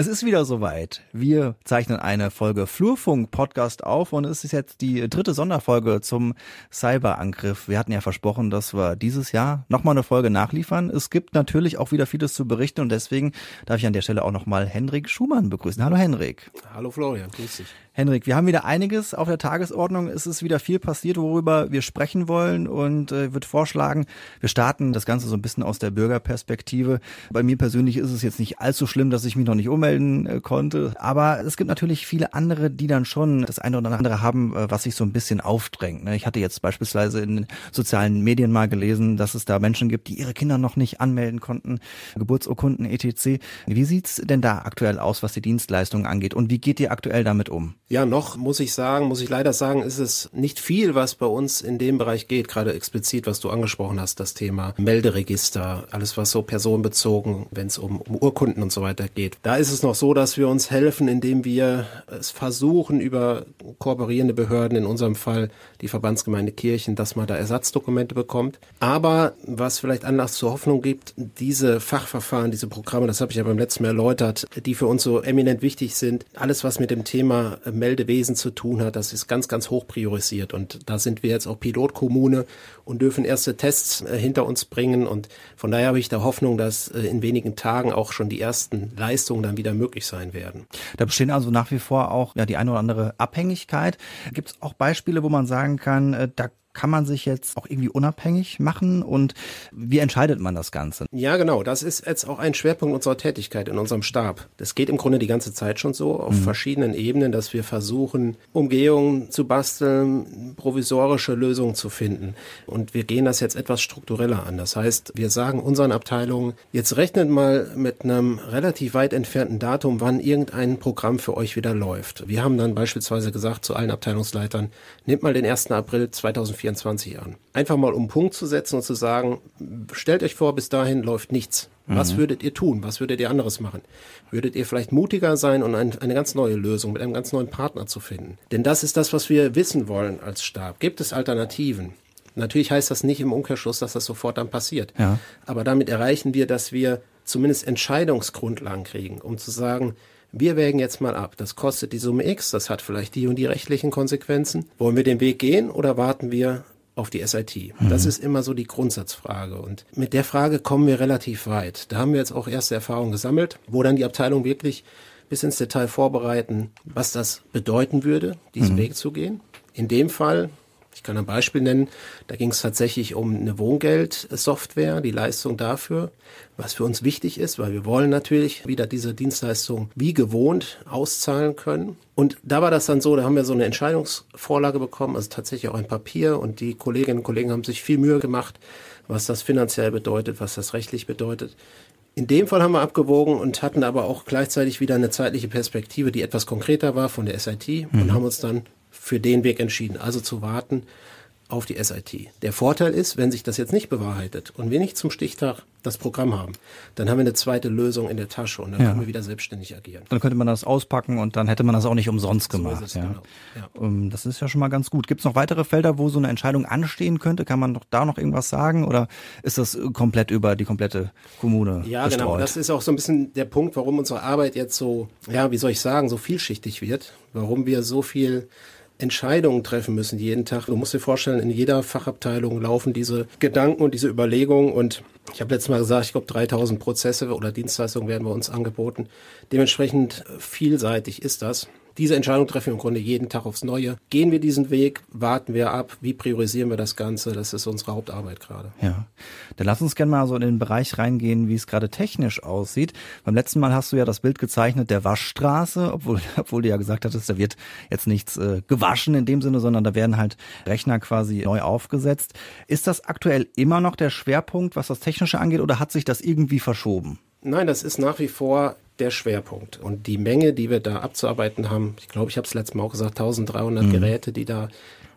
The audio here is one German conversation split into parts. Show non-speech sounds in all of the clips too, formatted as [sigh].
Es ist wieder soweit. Wir zeichnen eine Folge Flurfunk Podcast auf und es ist jetzt die dritte Sonderfolge zum Cyberangriff. Wir hatten ja versprochen, dass wir dieses Jahr nochmal eine Folge nachliefern. Es gibt natürlich auch wieder vieles zu berichten und deswegen darf ich an der Stelle auch nochmal Henrik Schumann begrüßen. Hallo Henrik. Hallo Florian, grüß dich. Henrik, wir haben wieder einiges auf der Tagesordnung. Es ist wieder viel passiert, worüber wir sprechen wollen und äh, würde vorschlagen, wir starten das Ganze so ein bisschen aus der Bürgerperspektive. Bei mir persönlich ist es jetzt nicht allzu schlimm, dass ich mich noch nicht ummelden äh, konnte, aber es gibt natürlich viele andere, die dann schon das eine oder andere haben, äh, was sich so ein bisschen aufdrängt. Ne? Ich hatte jetzt beispielsweise in sozialen Medien mal gelesen, dass es da Menschen gibt, die ihre Kinder noch nicht anmelden konnten, Geburtsurkunden etc. Wie sieht's denn da aktuell aus, was die Dienstleistungen angeht und wie geht ihr aktuell damit um? Ja, noch muss ich sagen, muss ich leider sagen, ist es nicht viel, was bei uns in dem Bereich geht, gerade explizit, was du angesprochen hast, das Thema Melderegister, alles was so personenbezogen, wenn es um, um Urkunden und so weiter geht. Da ist es noch so, dass wir uns helfen, indem wir es versuchen, über kooperierende Behörden, in unserem Fall die Verbandsgemeinde Kirchen, dass man da Ersatzdokumente bekommt. Aber was vielleicht Anlass zur Hoffnung gibt, diese Fachverfahren, diese Programme, das habe ich ja beim letzten Mal erläutert, die für uns so eminent wichtig sind, alles was mit dem Thema Meldewesen zu tun hat. Das ist ganz, ganz hoch priorisiert. Und da sind wir jetzt auch Pilotkommune und dürfen erste Tests äh, hinter uns bringen. Und von daher habe ich da Hoffnung, dass äh, in wenigen Tagen auch schon die ersten Leistungen dann wieder möglich sein werden. Da bestehen also nach wie vor auch ja, die eine oder andere Abhängigkeit. Gibt es auch Beispiele, wo man sagen kann, äh, da kann man sich jetzt auch irgendwie unabhängig machen und wie entscheidet man das Ganze? Ja, genau. Das ist jetzt auch ein Schwerpunkt unserer Tätigkeit in unserem Stab. Das geht im Grunde die ganze Zeit schon so auf mhm. verschiedenen Ebenen, dass wir versuchen, Umgehungen zu basteln, provisorische Lösungen zu finden. Und wir gehen das jetzt etwas struktureller an. Das heißt, wir sagen unseren Abteilungen, jetzt rechnet mal mit einem relativ weit entfernten Datum, wann irgendein Programm für euch wieder läuft. Wir haben dann beispielsweise gesagt zu allen Abteilungsleitern, nehmt mal den 1. April 2024 2024 an. Einfach mal um Punkt zu setzen und zu sagen, stellt euch vor, bis dahin läuft nichts. Was mhm. würdet ihr tun? Was würdet ihr anderes machen? Würdet ihr vielleicht mutiger sein und ein, eine ganz neue Lösung mit einem ganz neuen Partner zu finden? Denn das ist das, was wir wissen wollen als Stab. Gibt es Alternativen? Natürlich heißt das nicht im Umkehrschluss, dass das sofort dann passiert. Ja. Aber damit erreichen wir, dass wir zumindest Entscheidungsgrundlagen kriegen, um zu sagen, wir wägen jetzt mal ab, das kostet die Summe X, das hat vielleicht die und die rechtlichen Konsequenzen. Wollen wir den Weg gehen oder warten wir auf die SIT? Mhm. Das ist immer so die Grundsatzfrage. Und mit der Frage kommen wir relativ weit. Da haben wir jetzt auch erste Erfahrungen gesammelt, wo dann die Abteilung wirklich bis ins Detail vorbereiten, was das bedeuten würde, diesen mhm. Weg zu gehen. In dem Fall ich kann ein Beispiel nennen. Da ging es tatsächlich um eine Wohngeldsoftware, die Leistung dafür, was für uns wichtig ist, weil wir wollen natürlich wieder diese Dienstleistung wie gewohnt auszahlen können. Und da war das dann so, da haben wir so eine Entscheidungsvorlage bekommen, also tatsächlich auch ein Papier und die Kolleginnen und Kollegen haben sich viel Mühe gemacht, was das finanziell bedeutet, was das rechtlich bedeutet. In dem Fall haben wir abgewogen und hatten aber auch gleichzeitig wieder eine zeitliche Perspektive, die etwas konkreter war von der SIT mhm. und haben uns dann für den Weg entschieden, also zu warten auf die SIT. Der Vorteil ist, wenn sich das jetzt nicht bewahrheitet und wir nicht zum Stichtag das Programm haben, dann haben wir eine zweite Lösung in der Tasche und dann ja. können wir wieder selbstständig agieren. Dann könnte man das auspacken und dann hätte man das auch nicht umsonst gemacht. So es, ja. Genau. Ja. Ähm, das ist ja schon mal ganz gut. Gibt es noch weitere Felder, wo so eine Entscheidung anstehen könnte? Kann man doch da noch irgendwas sagen oder ist das komplett über die komplette Kommune? Ja, gestreut? genau. Das ist auch so ein bisschen der Punkt, warum unsere Arbeit jetzt so, ja, wie soll ich sagen, so vielschichtig wird, warum wir so viel Entscheidungen treffen müssen jeden Tag. Du musst dir vorstellen, in jeder Fachabteilung laufen diese Gedanken und diese Überlegungen und ich habe letztes Mal gesagt, ich glaube 3000 Prozesse oder Dienstleistungen werden bei uns angeboten. Dementsprechend vielseitig ist das diese Entscheidung treffen wir im Grunde jeden Tag aufs Neue. Gehen wir diesen Weg, warten wir ab, wie priorisieren wir das Ganze? Das ist unsere Hauptarbeit gerade. Ja. Dann lass uns gerne mal so in den Bereich reingehen, wie es gerade technisch aussieht. Beim letzten Mal hast du ja das Bild gezeichnet der Waschstraße, obwohl, [laughs] obwohl du ja gesagt hattest, da wird jetzt nichts äh, gewaschen in dem Sinne, sondern da werden halt Rechner quasi neu aufgesetzt. Ist das aktuell immer noch der Schwerpunkt, was das Technische angeht, oder hat sich das irgendwie verschoben? Nein, das ist nach wie vor der Schwerpunkt. Und die Menge, die wir da abzuarbeiten haben, ich glaube, ich habe es letztes Mal auch gesagt, 1300 mhm. Geräte, die da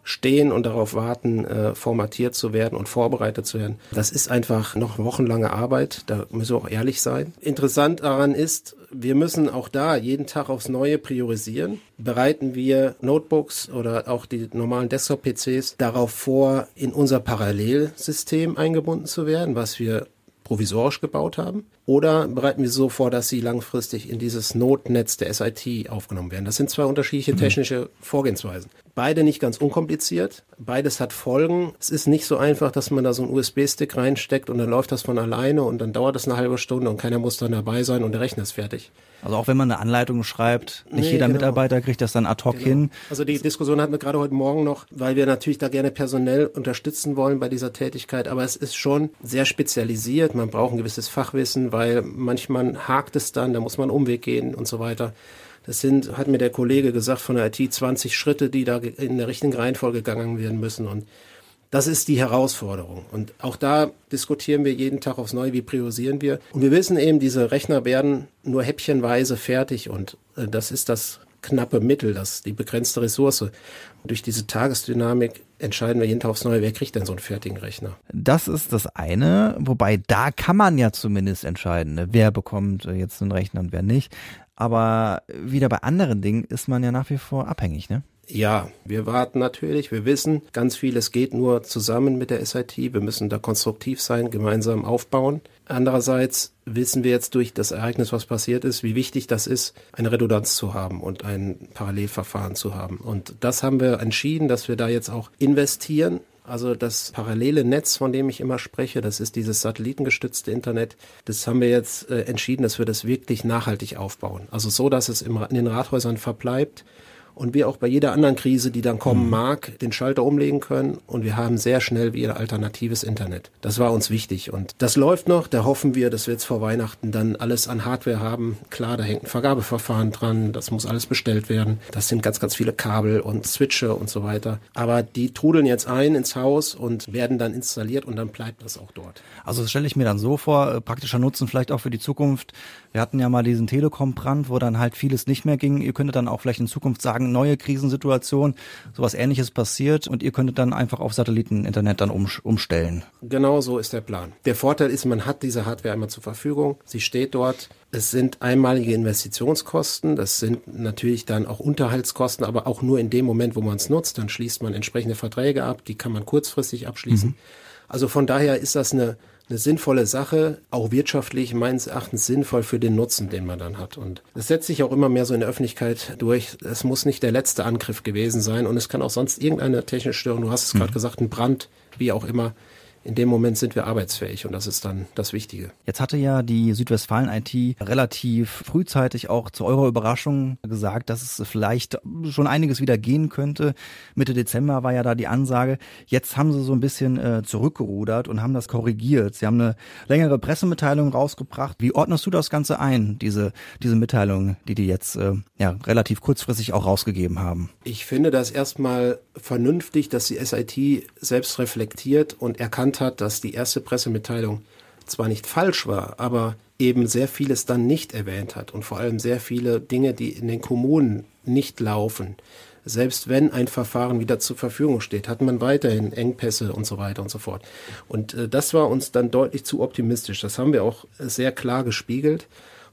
stehen und darauf warten, äh, formatiert zu werden und vorbereitet zu werden. Das ist einfach noch wochenlange Arbeit, da müssen wir auch ehrlich sein. Interessant daran ist, wir müssen auch da jeden Tag aufs Neue priorisieren. Bereiten wir Notebooks oder auch die normalen Desktop-PCs darauf vor, in unser Parallelsystem eingebunden zu werden, was wir provisorisch gebaut haben? oder bereiten wir so vor, dass sie langfristig in dieses Notnetz der SIT aufgenommen werden. Das sind zwei unterschiedliche mhm. technische Vorgehensweisen. Beide nicht ganz unkompliziert, beides hat Folgen. Es ist nicht so einfach, dass man da so einen USB-Stick reinsteckt und dann läuft das von alleine und dann dauert das eine halbe Stunde und keiner muss dann dabei sein und der Rechner ist fertig. Also auch wenn man eine Anleitung schreibt, nicht nee, jeder genau. Mitarbeiter kriegt das dann ad hoc genau. hin. Also die Diskussion hatten wir gerade heute Morgen noch, weil wir natürlich da gerne personell unterstützen wollen bei dieser Tätigkeit, aber es ist schon sehr spezialisiert. Man braucht ein gewisses Fachwissen, weil manchmal hakt es dann, da muss man einen Umweg gehen und so weiter. Das sind, hat mir der Kollege gesagt, von der IT 20 Schritte, die da in der richtigen Reihenfolge gegangen werden müssen. Und das ist die Herausforderung. Und auch da diskutieren wir jeden Tag aufs Neue, wie priorisieren wir. Und wir wissen eben, diese Rechner werden nur häppchenweise fertig. Und äh, das ist das knappe Mittel, das die begrenzte Ressource. Und durch diese Tagesdynamik entscheiden wir jeden Tag aufs Neue, wer kriegt denn so einen fertigen Rechner. Das ist das eine, wobei da kann man ja zumindest entscheiden, ne? wer bekommt äh, jetzt einen Rechner und wer nicht. Aber wieder bei anderen Dingen ist man ja nach wie vor abhängig, ne? Ja, wir warten natürlich. Wir wissen, ganz vieles geht nur zusammen mit der SIT. Wir müssen da konstruktiv sein, gemeinsam aufbauen. Andererseits wissen wir jetzt durch das Ereignis, was passiert ist, wie wichtig das ist, eine Redundanz zu haben und ein Parallelverfahren zu haben. Und das haben wir entschieden, dass wir da jetzt auch investieren. Also das parallele Netz, von dem ich immer spreche, das ist dieses satellitengestützte Internet. Das haben wir jetzt äh, entschieden, dass wir das wirklich nachhaltig aufbauen. Also so, dass es in den Rathäusern verbleibt und wir auch bei jeder anderen Krise, die dann kommen mhm. mag, den Schalter umlegen können und wir haben sehr schnell wieder alternatives Internet. Das war uns wichtig und das läuft noch. Da hoffen wir, dass wir jetzt vor Weihnachten dann alles an Hardware haben. Klar, da hängt ein Vergabeverfahren dran, das muss alles bestellt werden. Das sind ganz, ganz viele Kabel und Switche und so weiter. Aber die trudeln jetzt ein ins Haus und werden dann installiert und dann bleibt das auch dort. Also das stelle ich mir dann so vor, äh, praktischer Nutzen vielleicht auch für die Zukunft. Wir hatten ja mal diesen Telekom-Brand, wo dann halt vieles nicht mehr ging. Ihr könntet dann auch vielleicht in Zukunft sagen, sagen, neue Krisensituation, sowas ähnliches passiert und ihr könntet dann einfach auf Satelliteninternet dann um, umstellen. Genau so ist der Plan. Der Vorteil ist, man hat diese Hardware einmal zur Verfügung. Sie steht dort. Es sind einmalige Investitionskosten. Das sind natürlich dann auch Unterhaltskosten, aber auch nur in dem Moment, wo man es nutzt. Dann schließt man entsprechende Verträge ab. Die kann man kurzfristig abschließen. Mhm. Also von daher ist das eine eine sinnvolle Sache, auch wirtschaftlich meines Erachtens sinnvoll für den Nutzen, den man dann hat. Und es setzt sich auch immer mehr so in der Öffentlichkeit durch. Es muss nicht der letzte Angriff gewesen sein und es kann auch sonst irgendeine technische Störung, du hast es mhm. gerade gesagt, ein Brand, wie auch immer, in dem Moment sind wir arbeitsfähig und das ist dann das Wichtige. Jetzt hatte ja die Südwestfalen IT relativ frühzeitig auch zu eurer Überraschung gesagt, dass es vielleicht schon einiges wieder gehen könnte. Mitte Dezember war ja da die Ansage. Jetzt haben sie so ein bisschen äh, zurückgerudert und haben das korrigiert. Sie haben eine längere Pressemitteilung rausgebracht. Wie ordnest du das Ganze ein, diese, diese Mitteilung, die die jetzt äh, ja, relativ kurzfristig auch rausgegeben haben? Ich finde das erstmal vernünftig, dass die SIT selbst reflektiert und erkannt hat, dass die erste Pressemitteilung zwar nicht falsch war, aber eben sehr vieles dann nicht erwähnt hat und vor allem sehr viele Dinge, die in den Kommunen nicht laufen. Selbst wenn ein Verfahren wieder zur Verfügung steht, hat man weiterhin Engpässe und so weiter und so fort. Und äh, das war uns dann deutlich zu optimistisch. Das haben wir auch sehr klar gespiegelt.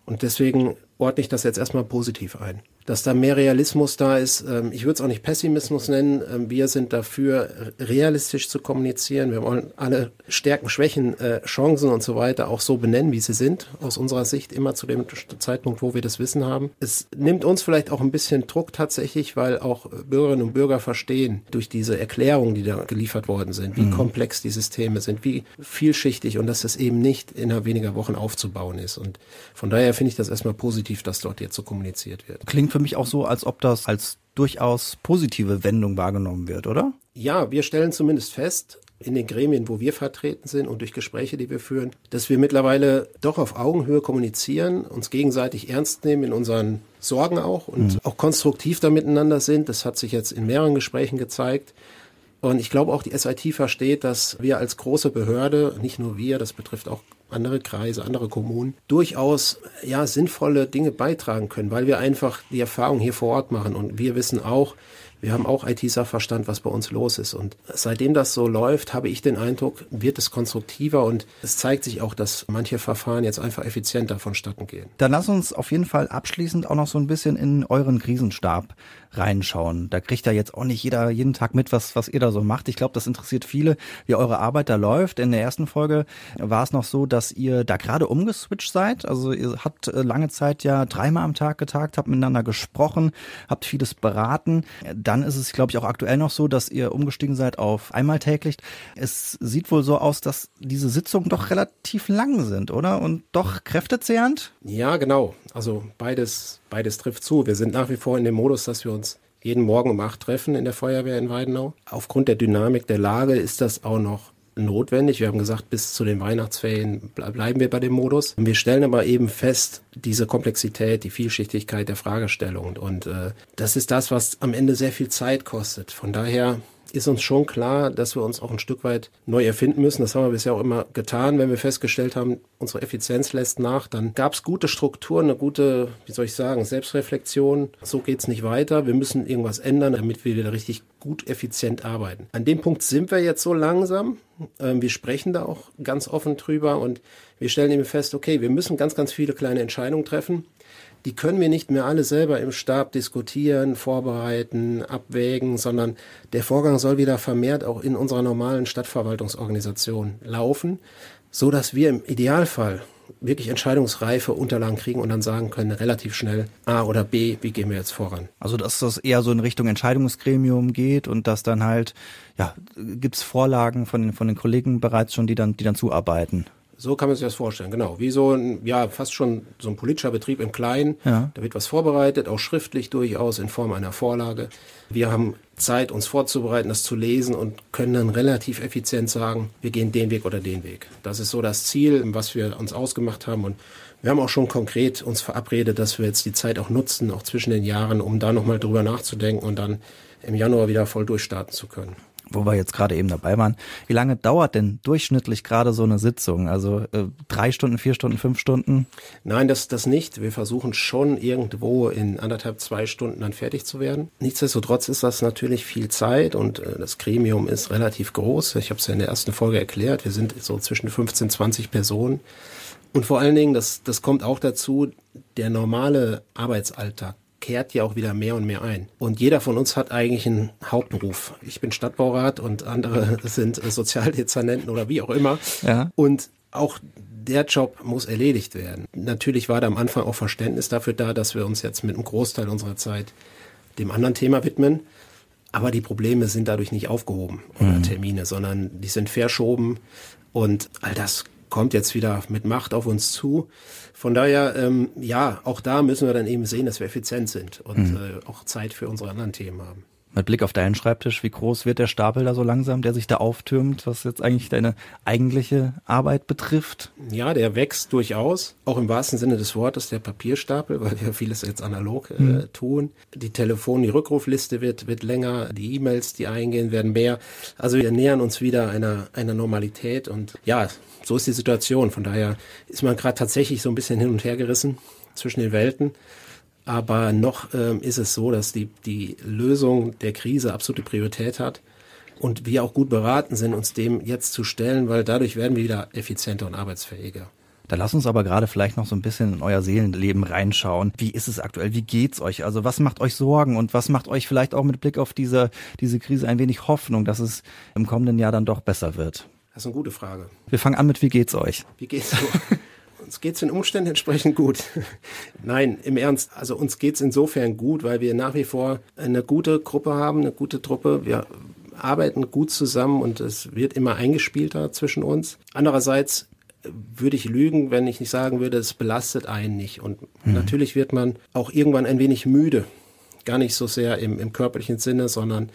Und deswegen ordne ich das jetzt erstmal positiv ein dass da mehr Realismus da ist. Ähm, ich würde es auch nicht Pessimismus nennen. Ähm, wir sind dafür, realistisch zu kommunizieren. Wir wollen alle Stärken, Schwächen, äh, Chancen und so weiter auch so benennen, wie sie sind. Aus unserer Sicht immer zu dem Zeitpunkt, wo wir das Wissen haben. Es nimmt uns vielleicht auch ein bisschen Druck tatsächlich, weil auch Bürgerinnen und Bürger verstehen durch diese Erklärungen, die da geliefert worden sind, wie mhm. komplex die Systeme sind, wie vielschichtig und dass das eben nicht innerhalb weniger Wochen aufzubauen ist. Und von daher finde ich das erstmal positiv, dass dort jetzt so kommuniziert wird. Klingt für mich auch so, als ob das als durchaus positive Wendung wahrgenommen wird, oder? Ja, wir stellen zumindest fest, in den Gremien, wo wir vertreten sind und durch Gespräche, die wir führen, dass wir mittlerweile doch auf Augenhöhe kommunizieren, uns gegenseitig ernst nehmen in unseren Sorgen auch und mhm. auch konstruktiv da miteinander sind. Das hat sich jetzt in mehreren Gesprächen gezeigt. Und ich glaube auch, die SIT versteht, dass wir als große Behörde, nicht nur wir, das betrifft auch andere Kreise, andere Kommunen, durchaus ja sinnvolle Dinge beitragen können, weil wir einfach die Erfahrung hier vor Ort machen. Und wir wissen auch, Wir haben auch IT-Sachverstand, was bei uns los ist. Und seitdem das so läuft, habe ich den Eindruck, wird es konstruktiver und es zeigt sich auch, dass manche Verfahren jetzt einfach effizienter vonstatten gehen. Dann lass uns auf jeden Fall abschließend auch noch so ein bisschen in euren Krisenstab reinschauen. Da kriegt ja jetzt auch nicht jeder jeden Tag mit, was, was ihr da so macht. Ich glaube, das interessiert viele, wie eure Arbeit da läuft. In der ersten Folge war es noch so, dass ihr da gerade umgeswitcht seid. Also ihr habt äh, lange Zeit ja dreimal am Tag getagt, habt miteinander gesprochen, habt vieles beraten. Dann ist es, glaube ich, auch aktuell noch so, dass ihr umgestiegen seid auf einmal täglich. Es sieht wohl so aus, dass diese Sitzungen doch relativ lang sind, oder? Und doch kräftezehrend? Ja, genau. Also beides, beides trifft zu. Wir sind nach wie vor in dem Modus, dass wir uns jeden Morgen um acht treffen in der Feuerwehr in Weidenau. Aufgrund der Dynamik der Lage ist das auch noch notwendig. Wir haben gesagt, bis zu den Weihnachtsferien bleiben wir bei dem Modus. Wir stellen aber eben fest, diese Komplexität, die Vielschichtigkeit der Fragestellung. Und äh, das ist das, was am Ende sehr viel Zeit kostet. Von daher ist uns schon klar, dass wir uns auch ein Stück weit neu erfinden müssen. Das haben wir bisher auch immer getan, wenn wir festgestellt haben, unsere Effizienz lässt nach. Dann gab es gute Strukturen, eine gute, wie soll ich sagen, Selbstreflexion. So geht es nicht weiter. Wir müssen irgendwas ändern, damit wir wieder richtig gut effizient arbeiten. An dem Punkt sind wir jetzt so langsam. Ähm, wir sprechen da auch ganz offen drüber und wir stellen eben fest, okay, wir müssen ganz, ganz viele kleine Entscheidungen treffen die können wir nicht mehr alle selber im Stab diskutieren, vorbereiten, abwägen, sondern der Vorgang soll wieder vermehrt auch in unserer normalen Stadtverwaltungsorganisation laufen, so dass wir im Idealfall wirklich entscheidungsreife Unterlagen kriegen und dann sagen können, relativ schnell A oder B, wie gehen wir jetzt voran. Also dass das eher so in Richtung Entscheidungsgremium geht und dass dann halt, ja, gibt's Vorlagen von den, von den Kollegen bereits schon, die dann, die dann zuarbeiten. So kann man sich das vorstellen, genau. Wie so ein, ja, fast schon so ein politischer Betrieb im Kleinen. Ja. Da wird was vorbereitet, auch schriftlich durchaus in Form einer Vorlage. Wir haben Zeit, uns vorzubereiten, das zu lesen und können dann relativ effizient sagen, wir gehen den Weg oder den Weg. Das ist so das Ziel, was wir uns ausgemacht haben und wir haben auch schon konkret uns verabredet, dass wir jetzt die Zeit auch nutzen, auch zwischen den Jahren, um da nochmal drüber nachzudenken und dann im Januar wieder voll durchstarten zu können wo wir jetzt gerade eben dabei waren. Wie lange dauert denn durchschnittlich gerade so eine Sitzung? Also äh, drei Stunden, vier Stunden, fünf Stunden? Nein, das, das nicht. Wir versuchen schon irgendwo in anderthalb, zwei Stunden dann fertig zu werden. Nichtsdestotrotz ist das natürlich viel Zeit und äh, das Gremium ist relativ groß. Ich habe es ja in der ersten Folge erklärt. Wir sind so zwischen 15, 20 Personen. Und vor allen Dingen, das, das kommt auch dazu, der normale Arbeitsalltag kehrt ja auch wieder mehr und mehr ein. Und jeder von uns hat eigentlich einen Hauptberuf. Ich bin Stadtbaurat und andere [laughs] sind Sozialdezernenten oder wie auch immer. Ja. Und auch der Job muss erledigt werden. Natürlich war da am Anfang auch Verständnis dafür da, dass wir uns jetzt mit einem Großteil unserer Zeit dem anderen Thema widmen. Aber die Probleme sind dadurch nicht aufgehoben oder mhm. Termine, sondern die sind verschoben. Und all das kommt jetzt wieder mit Macht auf uns zu. Von daher, ähm, ja, auch da müssen wir dann eben sehen, dass wir effizient sind und mhm. äh, auch Zeit für unsere anderen Themen haben. Mit Blick auf deinen Schreibtisch, wie groß wird der Stapel da so langsam, der sich da auftürmt, was jetzt eigentlich deine eigentliche Arbeit betrifft? Ja, der wächst durchaus, auch im wahrsten Sinne des Wortes, der Papierstapel, weil wir vieles jetzt analog äh, mhm. tun. Die Telefon, die Rückrufliste wird, wird länger, die E-Mails, die eingehen, werden mehr. Also wir nähern uns wieder einer, einer Normalität und ja, so ist die Situation. Von daher ist man gerade tatsächlich so ein bisschen hin und her gerissen zwischen den Welten. Aber noch ähm, ist es so, dass die, die Lösung der Krise absolute Priorität hat und wir auch gut beraten sind, uns dem jetzt zu stellen, weil dadurch werden wir wieder effizienter und arbeitsfähiger. Da lass uns aber gerade vielleicht noch so ein bisschen in euer Seelenleben reinschauen. Wie ist es aktuell? Wie geht's euch? Also was macht euch Sorgen und was macht euch vielleicht auch mit Blick auf diese, diese Krise ein wenig Hoffnung, dass es im kommenden Jahr dann doch besser wird? Das ist eine gute Frage. Wir fangen an mit, wie geht's euch? Wie geht's so? [laughs] uns geht's den Umständen entsprechend gut. Nein, im Ernst. Also uns geht's insofern gut, weil wir nach wie vor eine gute Gruppe haben, eine gute Truppe. Wir arbeiten gut zusammen und es wird immer eingespielter zwischen uns. Andererseits würde ich lügen, wenn ich nicht sagen würde, es belastet einen nicht. Und mhm. natürlich wird man auch irgendwann ein wenig müde. Gar nicht so sehr im, im körperlichen Sinne, sondern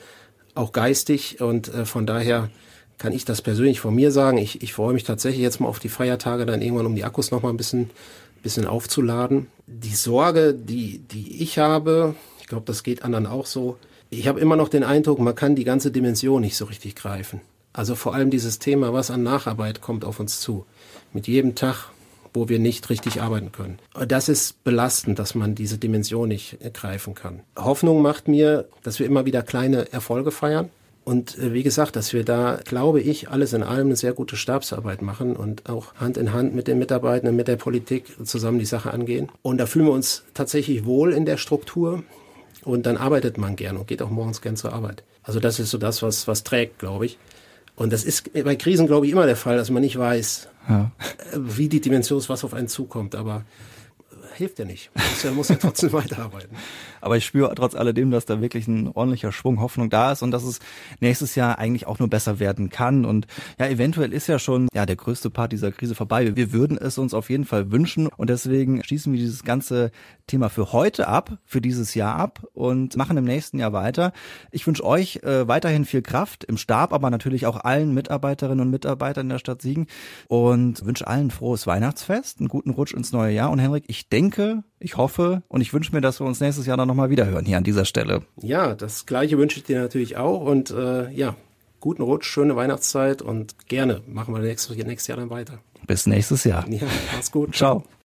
auch geistig. Und äh, von daher kann ich das persönlich von mir sagen. Ich, ich freue mich tatsächlich jetzt mal auf die Feiertage, dann irgendwann, um die Akkus noch mal ein bisschen, bisschen aufzuladen. Die Sorge, die, die ich habe, ich glaube, das geht anderen auch so. Ich habe immer noch den Eindruck, man kann die ganze Dimension nicht so richtig greifen. Also vor allem dieses Thema, was an Nacharbeit kommt auf uns zu. Mit jedem Tag wo wir nicht richtig arbeiten können. Das ist belastend, dass man diese Dimension nicht greifen kann. Hoffnung macht mir, dass wir immer wieder kleine Erfolge feiern. Und äh, wie gesagt, dass wir da, glaube ich, alles in allem eine sehr gute Stabsarbeit machen und auch Hand in Hand mit den Mitarbeitenden, mit der Politik zusammen die Sache angehen. Und da fühlen wir uns tatsächlich wohl in der Struktur. Und dann arbeitet man gern und geht auch morgens gern zur Arbeit. Also das ist so das, was, was trägt, glaube ich. Und das ist bei Krisen, glaube ich, immer der Fall, dass man nicht weiß, ja. wie die Dimension ist, was auf einen zukommt. Aber hilft ja nicht. Man muss ja trotzdem [laughs] weiterarbeiten. Aber ich spüre trotz alledem, dass da wirklich ein ordentlicher Schwung Hoffnung da ist und dass es nächstes Jahr eigentlich auch nur besser werden kann. Und ja, eventuell ist ja schon ja der größte Part dieser Krise vorbei. Wir würden es uns auf jeden Fall wünschen und deswegen schließen wir dieses ganze Thema für heute ab, für dieses Jahr ab und machen im nächsten Jahr weiter. Ich wünsche euch äh, weiterhin viel Kraft im Stab, aber natürlich auch allen Mitarbeiterinnen und Mitarbeitern der Stadt Siegen und wünsche allen frohes Weihnachtsfest, einen guten Rutsch ins neue Jahr. Und Henrik, ich denke, ich hoffe und ich wünsche mir, dass wir uns nächstes Jahr dann nochmal wiederhören hier an dieser Stelle. Ja, das gleiche wünsche ich dir natürlich auch und äh, ja, guten Rutsch, schöne Weihnachtszeit und gerne machen wir nächstes, nächstes Jahr dann weiter. Bis nächstes Jahr. Ja, mach's gut. Ciao.